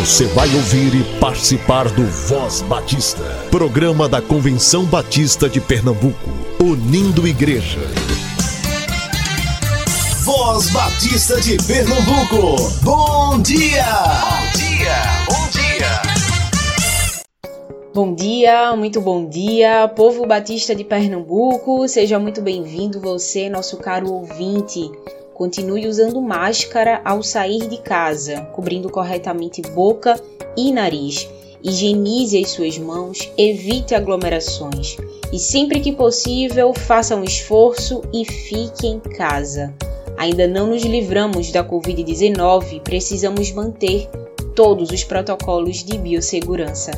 Você vai ouvir e participar do Voz Batista, programa da Convenção Batista de Pernambuco, unindo igreja. Voz Batista de Pernambuco, bom dia! Bom dia, bom dia! Bom dia, muito bom dia, povo batista de Pernambuco, seja muito bem-vindo você, nosso caro ouvinte. Continue usando máscara ao sair de casa, cobrindo corretamente boca e nariz. Higienize as suas mãos, evite aglomerações e sempre que possível faça um esforço e fique em casa. Ainda não nos livramos da Covid-19, precisamos manter todos os protocolos de biossegurança.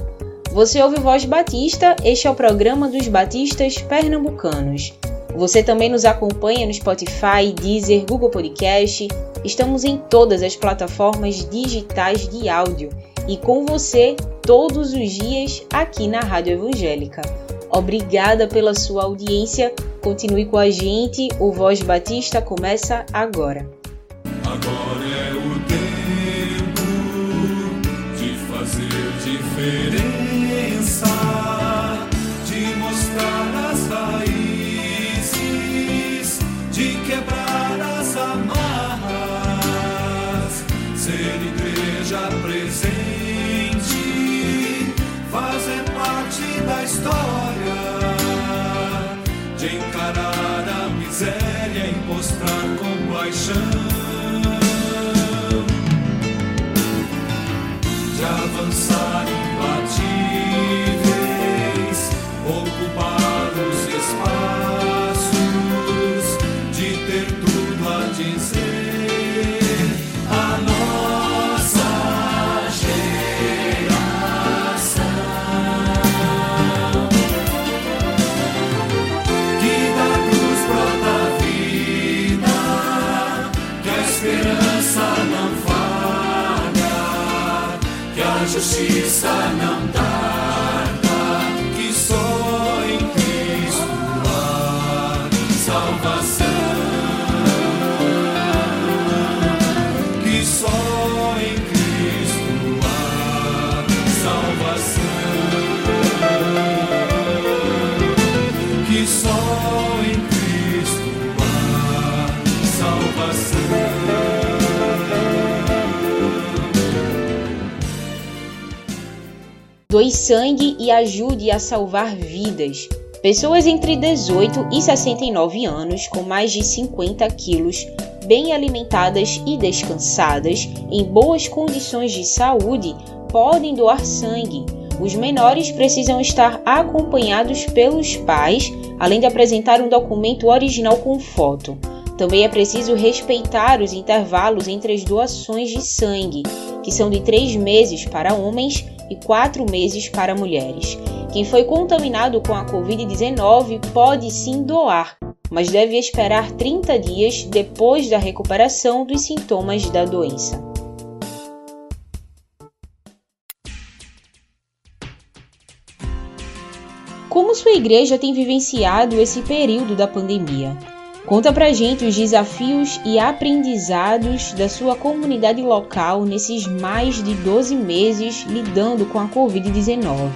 Você ouve Voz Batista, este é o programa dos Batistas Pernambucanos. Você também nos acompanha no Spotify, Deezer, Google Podcast. Estamos em todas as plataformas digitais de áudio e com você todos os dias aqui na Rádio Evangélica. Obrigada pela sua audiência. Continue com a gente. O Voz Batista começa agora. Agora é o tempo de fazer diferença, Doe sangue e ajude a salvar vidas. Pessoas entre 18 e 69 anos, com mais de 50 quilos, bem alimentadas e descansadas, em boas condições de saúde, podem doar sangue. Os menores precisam estar acompanhados pelos pais, além de apresentar um documento original com foto. Também é preciso respeitar os intervalos entre as doações de sangue, que são de 3 meses para homens e 4 meses para mulheres. Quem foi contaminado com a Covid-19 pode sim doar, mas deve esperar 30 dias depois da recuperação dos sintomas da doença. Como sua igreja tem vivenciado esse período da pandemia? Conta pra gente os desafios e aprendizados da sua comunidade local nesses mais de 12 meses lidando com a Covid-19.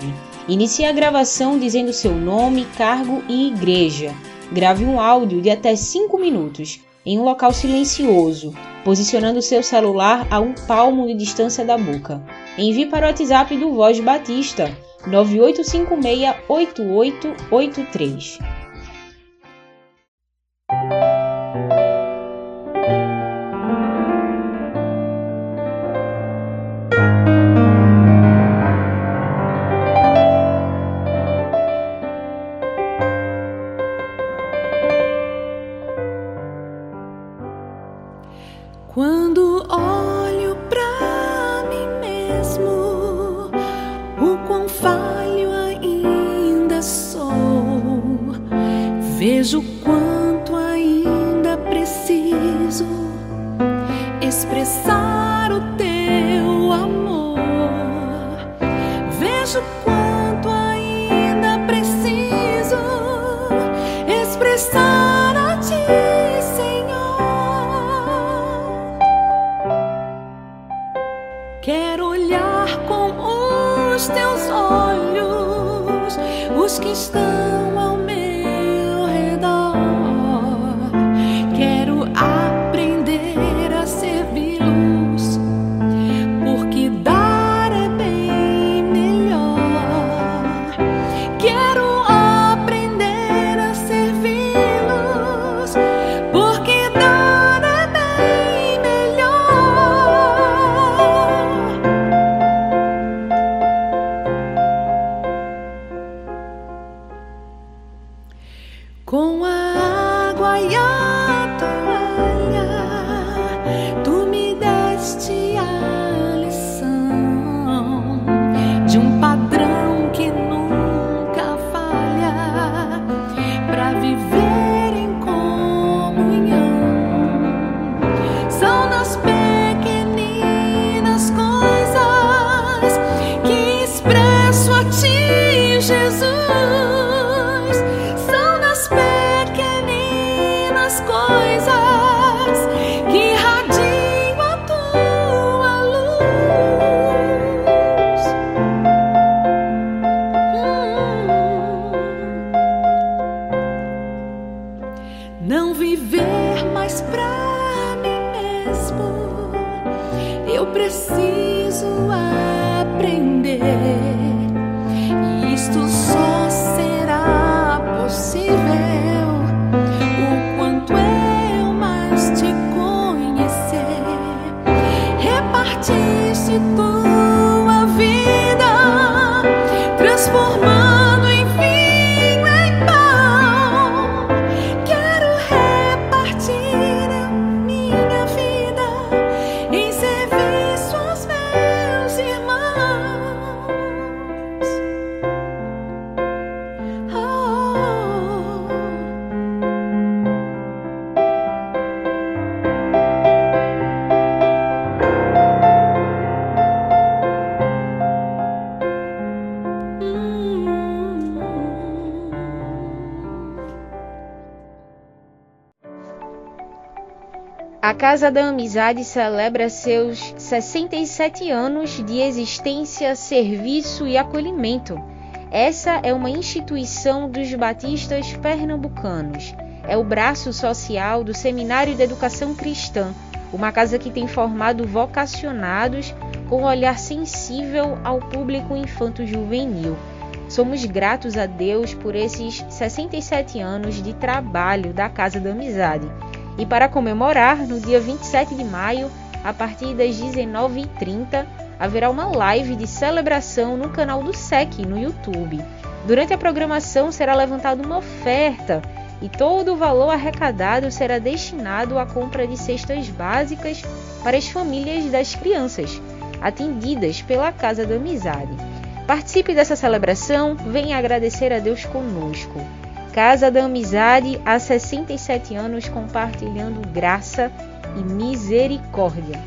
Inicie a gravação dizendo seu nome, cargo e igreja. Grave um áudio de até 5 minutos em um local silencioso, posicionando seu celular a um palmo de distância da boca. Envie para o WhatsApp do Voz Batista 98568883. Vejo quanto ainda preciso expressar o teu amor. Vejo quanto Eu preciso aprender. A Casa da Amizade celebra seus 67 anos de existência, serviço e acolhimento. Essa é uma instituição dos batistas pernambucanos. É o braço social do Seminário de Educação Cristã, uma casa que tem formado vocacionados com um olhar sensível ao público infanto-juvenil. Somos gratos a Deus por esses 67 anos de trabalho da Casa da Amizade. E para comemorar, no dia 27 de maio, a partir das 19h30, haverá uma live de celebração no canal do SEC no YouTube. Durante a programação será levantada uma oferta e todo o valor arrecadado será destinado à compra de cestas básicas para as famílias das crianças, atendidas pela Casa da Amizade. Participe dessa celebração, venha agradecer a Deus conosco. Casa da Amizade, há 67 anos compartilhando graça e misericórdia.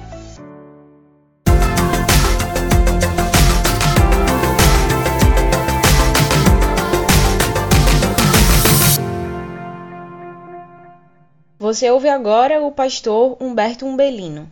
Você ouve agora o pastor Humberto Umbelino.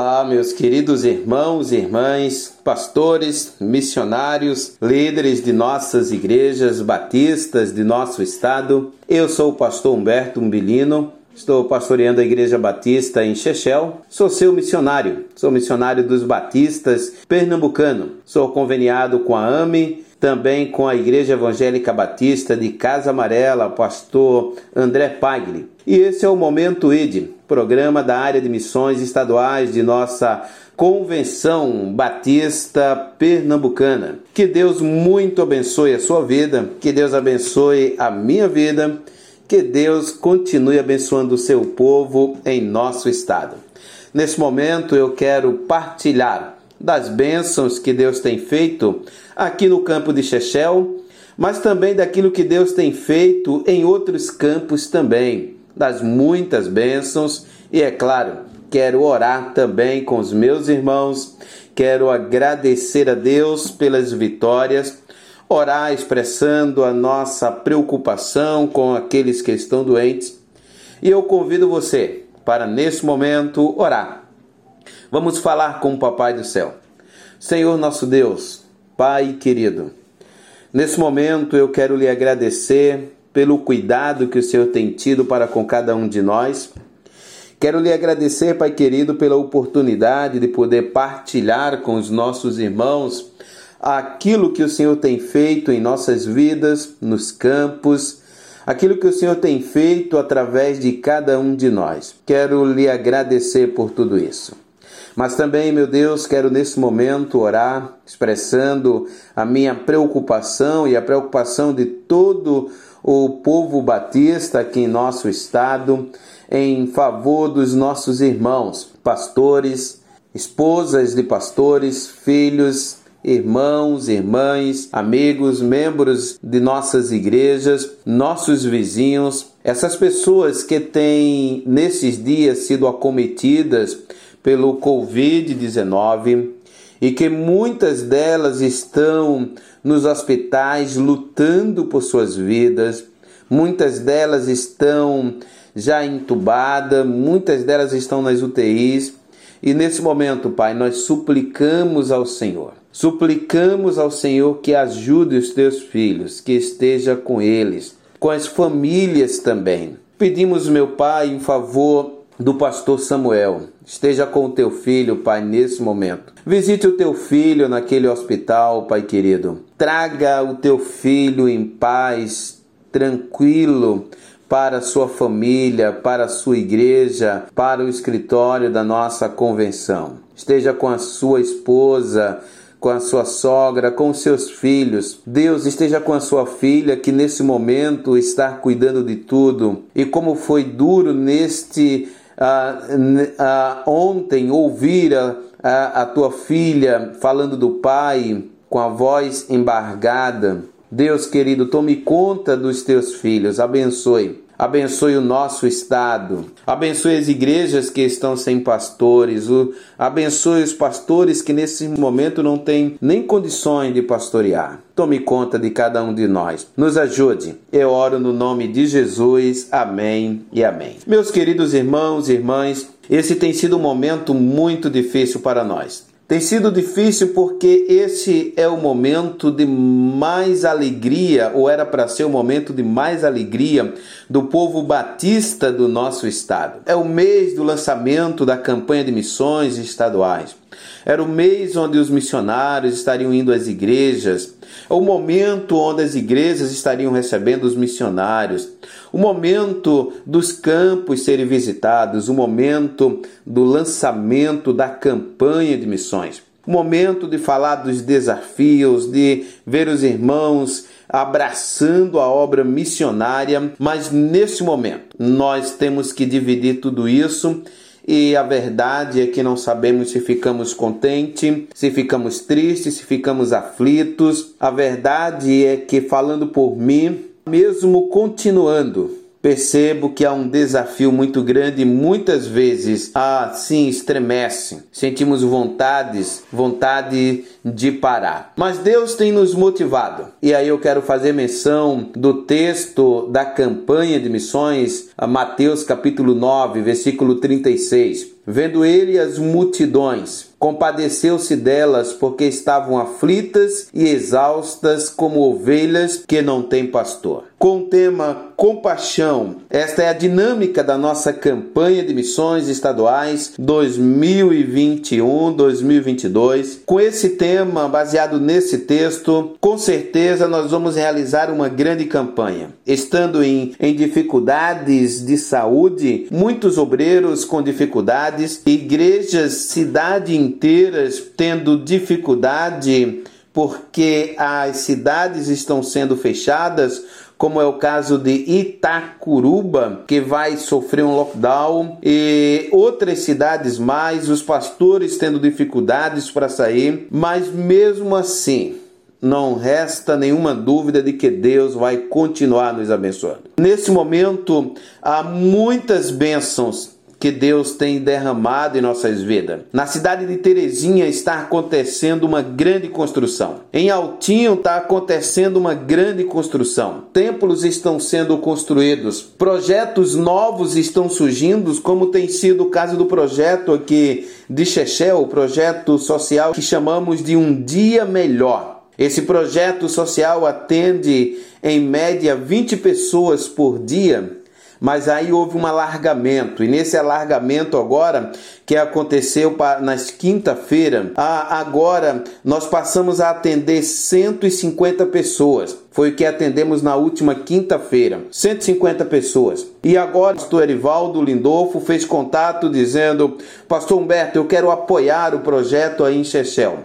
Olá, meus queridos irmãos e irmãs, pastores, missionários, líderes de nossas igrejas batistas de nosso estado. Eu sou o pastor Humberto Umbilino, estou pastoreando a Igreja Batista em Chechel. Sou seu missionário, sou missionário dos batistas pernambucano. Sou conveniado com a AME, também com a Igreja Evangélica Batista de Casa Amarela, pastor André Pagli. E esse é o Momento ID, programa da área de missões estaduais de nossa Convenção Batista Pernambucana. Que Deus muito abençoe a sua vida, que Deus abençoe a minha vida, que Deus continue abençoando o seu povo em nosso estado. Nesse momento eu quero partilhar das bênçãos que Deus tem feito aqui no campo de Chechel, mas também daquilo que Deus tem feito em outros campos também, das muitas bênçãos e é claro, quero orar também com os meus irmãos, quero agradecer a Deus pelas vitórias, orar expressando a nossa preocupação com aqueles que estão doentes. E eu convido você para nesse momento orar. Vamos falar com o Papai do céu. Senhor nosso Deus, Pai querido, nesse momento eu quero lhe agradecer pelo cuidado que o Senhor tem tido para com cada um de nós. Quero lhe agradecer, Pai querido, pela oportunidade de poder partilhar com os nossos irmãos aquilo que o Senhor tem feito em nossas vidas, nos campos, aquilo que o Senhor tem feito através de cada um de nós. Quero lhe agradecer por tudo isso. Mas também, meu Deus, quero nesse momento orar, expressando a minha preocupação e a preocupação de todo o povo batista aqui em nosso estado, em favor dos nossos irmãos, pastores, esposas de pastores, filhos, irmãos, irmãs, amigos, membros de nossas igrejas, nossos vizinhos, essas pessoas que têm nesses dias sido acometidas pelo Covid-19 e que muitas delas estão nos hospitais lutando por suas vidas, muitas delas estão já entubadas, muitas delas estão nas UTIs. E nesse momento, Pai, nós suplicamos ao Senhor, suplicamos ao Senhor que ajude os teus filhos, que esteja com eles, com as famílias também. Pedimos, meu Pai, em favor do pastor Samuel. Esteja com o teu filho, Pai, nesse momento. Visite o teu filho naquele hospital, Pai querido. Traga o teu filho em paz, tranquilo, para sua família, para a sua igreja, para o escritório da nossa convenção. Esteja com a sua esposa, com a sua sogra, com os seus filhos. Deus esteja com a sua filha que nesse momento está cuidando de tudo. E como foi duro neste ontem ouvir a, a, a tua filha falando do pai com a voz embargada. Deus querido, tome conta dos teus filhos, abençoe abençoe o nosso estado, abençoe as igrejas que estão sem pastores, o, abençoe os pastores que nesse momento não têm nem condições de pastorear. Tome conta de cada um de nós. Nos ajude. Eu oro no nome de Jesus. Amém e amém. Meus queridos irmãos e irmãs, esse tem sido um momento muito difícil para nós. Tem sido difícil porque esse é o momento de mais alegria, ou era para ser o momento de mais alegria do povo batista do nosso estado. É o mês do lançamento da campanha de missões estaduais. Era o mês onde os missionários estariam indo às igrejas, é o momento onde as igrejas estariam recebendo os missionários, o momento dos campos serem visitados, o momento do lançamento da campanha de missões, o momento de falar dos desafios, de ver os irmãos abraçando a obra missionária, mas nesse momento nós temos que dividir tudo isso e a verdade é que não sabemos se ficamos contentes, se ficamos tristes, se ficamos aflitos. A verdade é que, falando por mim, mesmo continuando percebo que há um desafio muito grande e muitas vezes assim estremece. Sentimos vontades, vontade de parar. Mas Deus tem nos motivado. E aí eu quero fazer menção do texto da campanha de missões, Mateus capítulo 9, versículo 36. Vendo ele as multidões, compadeceu-se delas, porque estavam aflitas e exaustas como ovelhas que não têm pastor. Com o tema compaixão, esta é a dinâmica da nossa campanha de missões estaduais 2021-2022. Com esse tema, baseado nesse texto, com certeza nós vamos realizar uma grande campanha. Estando em, em dificuldades de saúde, muitos obreiros com dificuldades, igrejas, cidade inteiras tendo dificuldade porque as cidades estão sendo fechadas, como é o caso de Itacuruba, que vai sofrer um lockdown, e outras cidades mais, os pastores tendo dificuldades para sair, mas mesmo assim, não resta nenhuma dúvida de que Deus vai continuar nos abençoando. Nesse momento, há muitas bênçãos que Deus tem derramado em nossas vidas. Na cidade de Terezinha está acontecendo uma grande construção. Em Altinho está acontecendo uma grande construção. Templos estão sendo construídos, projetos novos estão surgindo, como tem sido o caso do projeto aqui de Chechel, o projeto social que chamamos de Um Dia Melhor. Esse projeto social atende em média 20 pessoas por dia mas aí houve um alargamento, e nesse alargamento agora, que aconteceu nas quinta-feira, agora nós passamos a atender 150 pessoas. Foi o que atendemos na última quinta-feira, 150 pessoas. E agora o pastor Erivaldo Lindolfo fez contato dizendo: Pastor Humberto, eu quero apoiar o projeto aí em Chechel.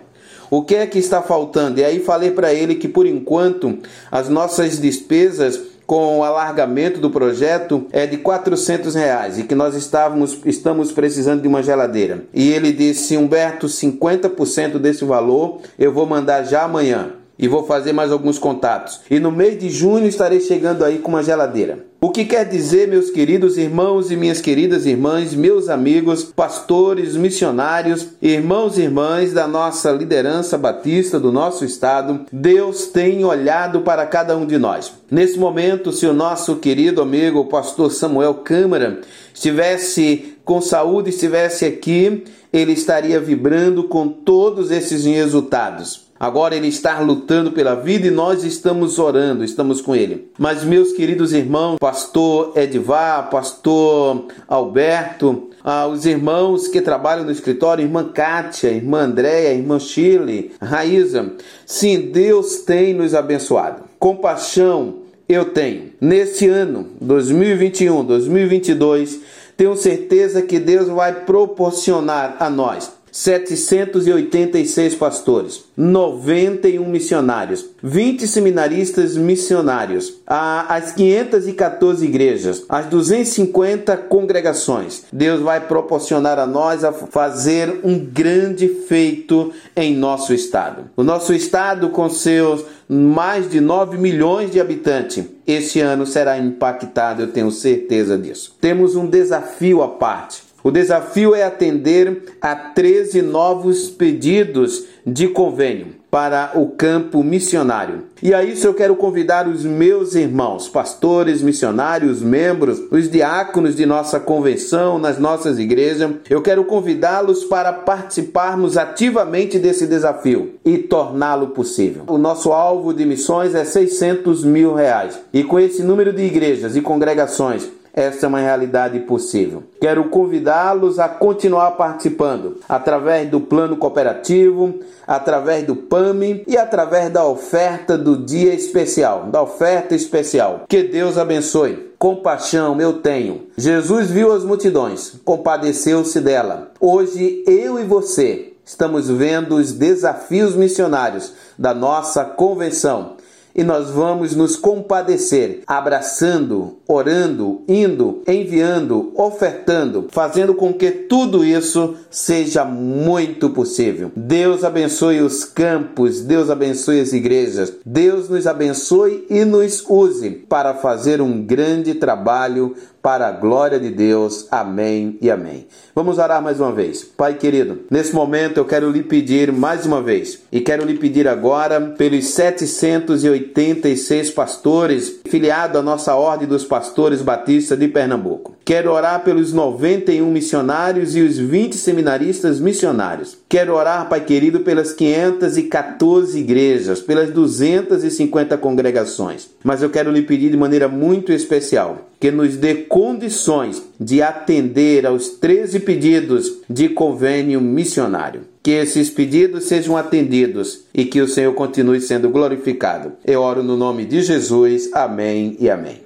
O que é que está faltando? E aí falei para ele que por enquanto as nossas despesas com o alargamento do projeto é de 400 reais e que nós estávamos, estamos precisando de uma geladeira. E ele disse, Humberto, 50% desse valor eu vou mandar já amanhã e vou fazer mais alguns contatos. E no mês de junho estarei chegando aí com uma geladeira. O que quer dizer, meus queridos irmãos e minhas queridas irmãs, meus amigos, pastores, missionários, irmãos e irmãs da nossa liderança batista do nosso estado, Deus tem olhado para cada um de nós. Nesse momento, se o nosso querido amigo, o pastor Samuel Câmara, estivesse com saúde, estivesse aqui, ele estaria vibrando com todos esses resultados. Agora ele está lutando pela vida e nós estamos orando, estamos com ele. Mas, meus queridos irmãos, pastor Edvar, pastor Alberto, ah, os irmãos que trabalham no escritório, irmã Kátia, irmã Andréia, irmã Shirley, Raíza, sim, Deus tem nos abençoado. Compaixão eu tenho. Nesse ano, 2021, 2022, tenho certeza que Deus vai proporcionar a nós 786 pastores, 91 missionários, 20 seminaristas missionários, as 514 igrejas, as 250 congregações. Deus vai proporcionar a nós a fazer um grande feito em nosso estado. O nosso estado, com seus mais de 9 milhões de habitantes, este ano será impactado, eu tenho certeza disso. Temos um desafio à parte o desafio é atender a 13 novos pedidos de convênio para o campo missionário. E a isso eu quero convidar os meus irmãos, pastores, missionários, membros, os diáconos de nossa convenção, nas nossas igrejas. Eu quero convidá-los para participarmos ativamente desse desafio e torná-lo possível. O nosso alvo de missões é 600 mil reais. E com esse número de igrejas e congregações, essa é uma realidade possível. Quero convidá-los a continuar participando através do plano cooperativo, através do PAMI e através da oferta do dia especial, da oferta especial. Que Deus abençoe. Compaixão eu tenho. Jesus viu as multidões, compadeceu-se dela. Hoje eu e você estamos vendo os desafios missionários da nossa convenção e nós vamos nos compadecer, abraçando, orando, indo, enviando, ofertando, fazendo com que tudo isso seja muito possível. Deus abençoe os campos, Deus abençoe as igrejas, Deus nos abençoe e nos use para fazer um grande trabalho para a glória de Deus. Amém e amém. Vamos orar mais uma vez. Pai querido, nesse momento eu quero lhe pedir mais uma vez e quero lhe pedir agora pelos 786 pastores filiados à nossa Ordem dos Pastores Batistas de Pernambuco. Quero orar pelos 91 missionários e os 20 seminaristas missionários. Quero orar, Pai querido, pelas 514 igrejas, pelas 250 congregações. Mas eu quero lhe pedir de maneira muito especial que nos dê condições de atender aos 13 pedidos de convênio missionário. Que esses pedidos sejam atendidos e que o Senhor continue sendo glorificado. Eu oro no nome de Jesus. Amém e amém.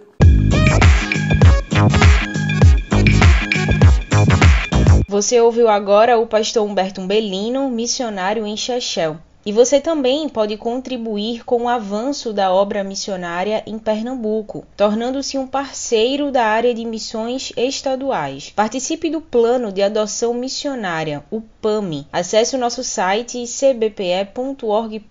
Você ouviu agora o pastor Humberto Umbelino, missionário em Chechel. E você também pode contribuir com o avanço da obra missionária em Pernambuco, tornando-se um parceiro da área de missões estaduais. Participe do Plano de Adoção Missionária, o PAMI. Acesse o nosso site cbpe.org.br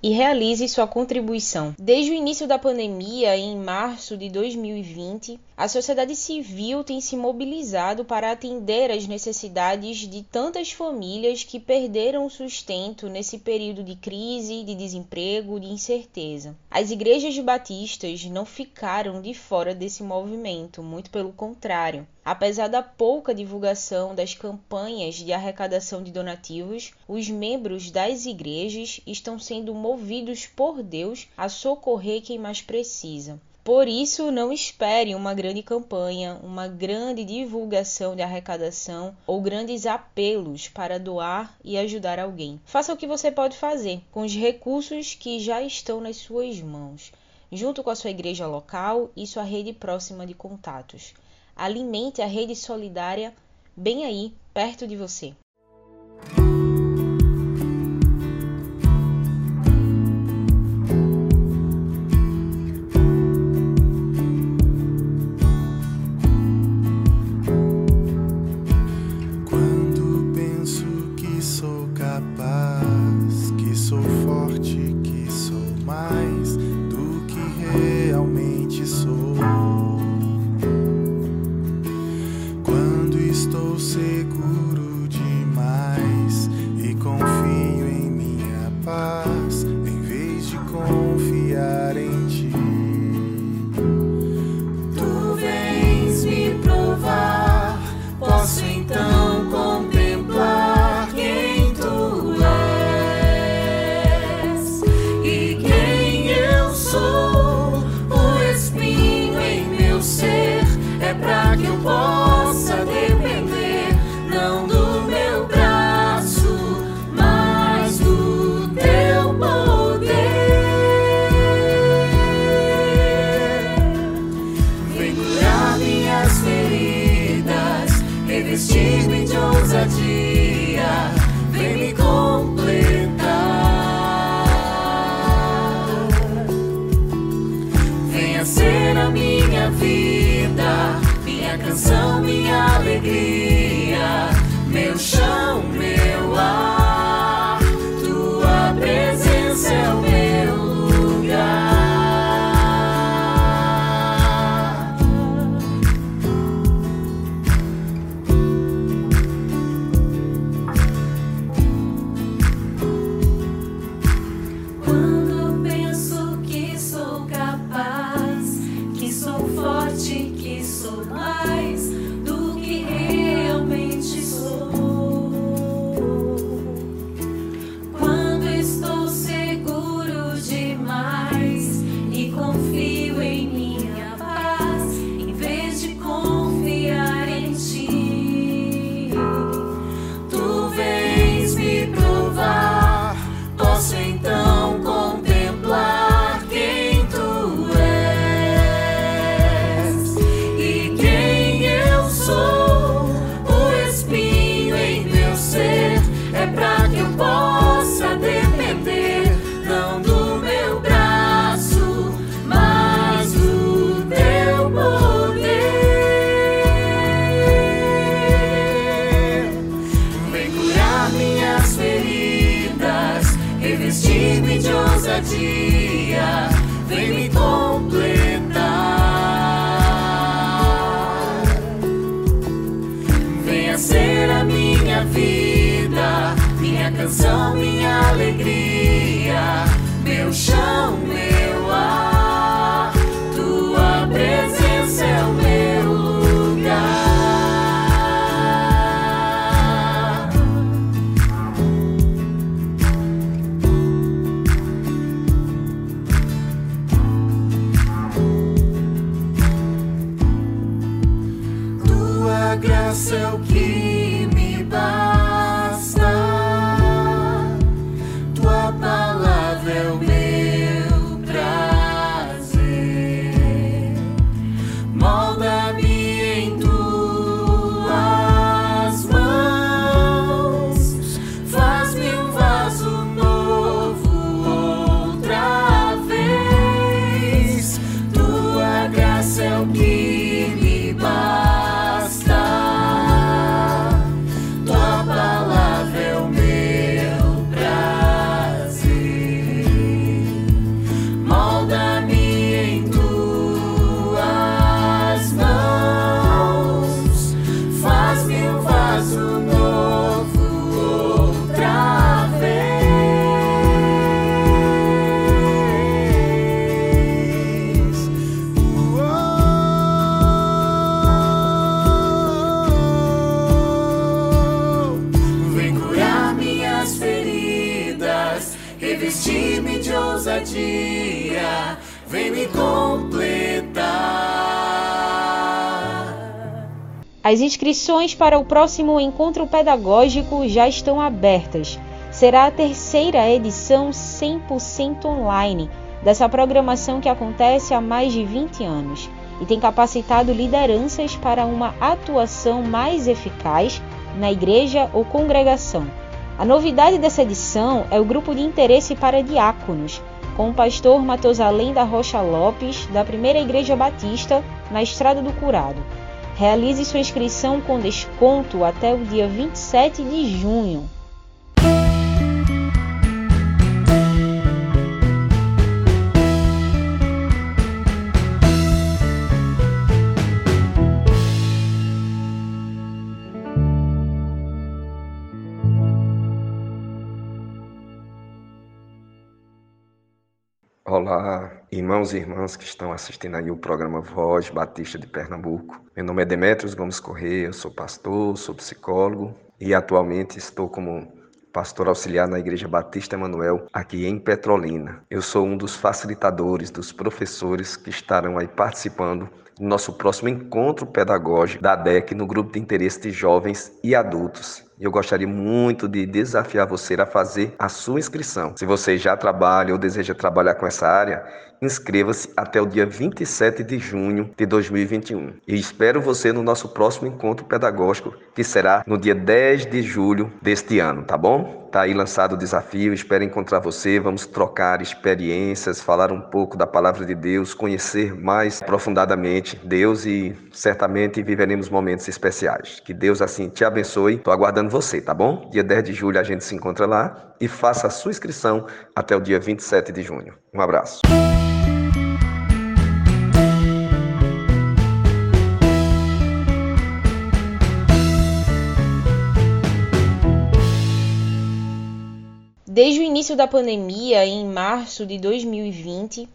e realize sua contribuição. Desde o início da pandemia, em março de 2020, A sociedade civil tem se mobilizado para atender às necessidades de tantas famílias que perderam o sustento nesse período de crise, de desemprego, de incerteza. As igrejas batistas não ficaram de fora desse movimento, muito pelo contrário. Apesar da pouca divulgação das campanhas de arrecadação de donativos, os membros das igrejas estão sendo movidos por Deus a socorrer quem mais precisa. Por isso, não espere uma grande campanha, uma grande divulgação de arrecadação ou grandes apelos para doar e ajudar alguém. Faça o que você pode fazer com os recursos que já estão nas suas mãos, junto com a sua igreja local e sua rede próxima de contatos. Alimente a rede solidária bem aí, perto de você. Ousadia, vem me completar. As inscrições para o próximo encontro pedagógico já estão abertas. Será a terceira edição 100% online dessa programação que acontece há mais de 20 anos e tem capacitado lideranças para uma atuação mais eficaz na igreja ou congregação. A novidade dessa edição é o grupo de interesse para diáconos, com o pastor Matosalém da Rocha Lopes, da Primeira Igreja Batista, na Estrada do Curado. Realize sua inscrição com desconto até o dia 27 de junho. Irmãos e irmãs que estão assistindo aí o programa Voz Batista de Pernambuco. Meu nome é Demetrios Gomes Correia, eu sou pastor, sou psicólogo e atualmente estou como pastor auxiliar na Igreja Batista Emanuel, aqui em Petrolina. Eu sou um dos facilitadores, dos professores que estarão aí participando do nosso próximo encontro pedagógico da DEC no grupo de interesse de jovens e adultos. Eu gostaria muito de desafiar você a fazer a sua inscrição. Se você já trabalha ou deseja trabalhar com essa área, inscreva-se até o dia 27 de junho de 2021. E espero você no nosso próximo encontro pedagógico, que será no dia 10 de julho deste ano, tá bom? Tá aí lançado o desafio, espero encontrar você, vamos trocar experiências, falar um pouco da palavra de Deus, conhecer mais profundamente Deus e certamente viveremos momentos especiais. Que Deus assim te abençoe. Tô aguardando você, tá bom? Dia 10 de julho a gente se encontra lá e faça a sua inscrição até o dia 27 de junho. Um abraço. Desde o início da pandemia, em março de 2020,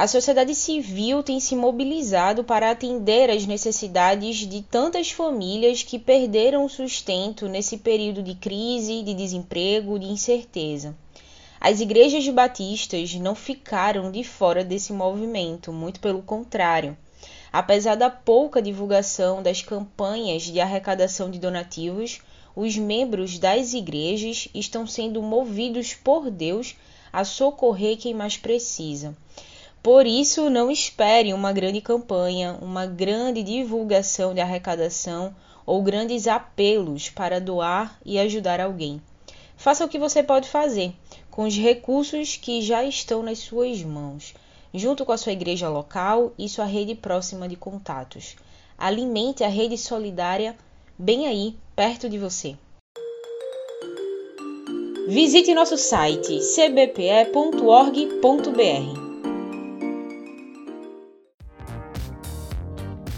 a sociedade civil tem se mobilizado para atender às necessidades de tantas famílias que perderam o sustento nesse período de crise, de desemprego, de incerteza. As igrejas batistas não ficaram de fora desse movimento, muito pelo contrário. Apesar da pouca divulgação das campanhas de arrecadação de donativos, os membros das igrejas estão sendo movidos por Deus a socorrer quem mais precisa. Por isso, não espere uma grande campanha, uma grande divulgação de arrecadação ou grandes apelos para doar e ajudar alguém. Faça o que você pode fazer com os recursos que já estão nas suas mãos, junto com a sua igreja local e sua rede próxima de contatos. Alimente a rede solidária bem aí, perto de você. Visite nosso site cbpe.org.br.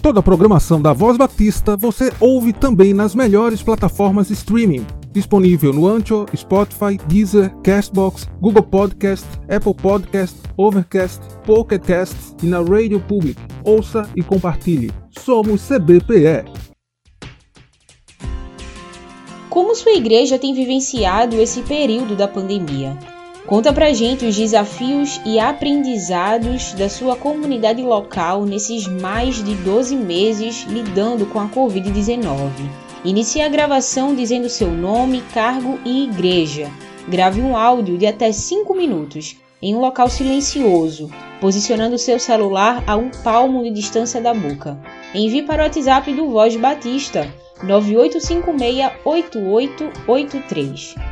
Toda a programação da Voz Batista você ouve também nas melhores plataformas streaming. Disponível no Ancho, Spotify, Deezer, Castbox, Google Podcast, Apple Podcast, Overcast, Pocket e na Radio Public. Ouça e compartilhe. Somos CBPE. Como sua igreja tem vivenciado esse período da pandemia? Conta pra gente os desafios e aprendizados da sua comunidade local nesses mais de 12 meses lidando com a Covid-19. Inicie a gravação dizendo seu nome, cargo e igreja. Grave um áudio de até 5 minutos em um local silencioso, posicionando seu celular a um palmo de distância da boca. Envie para o WhatsApp do Voz Batista 98568883.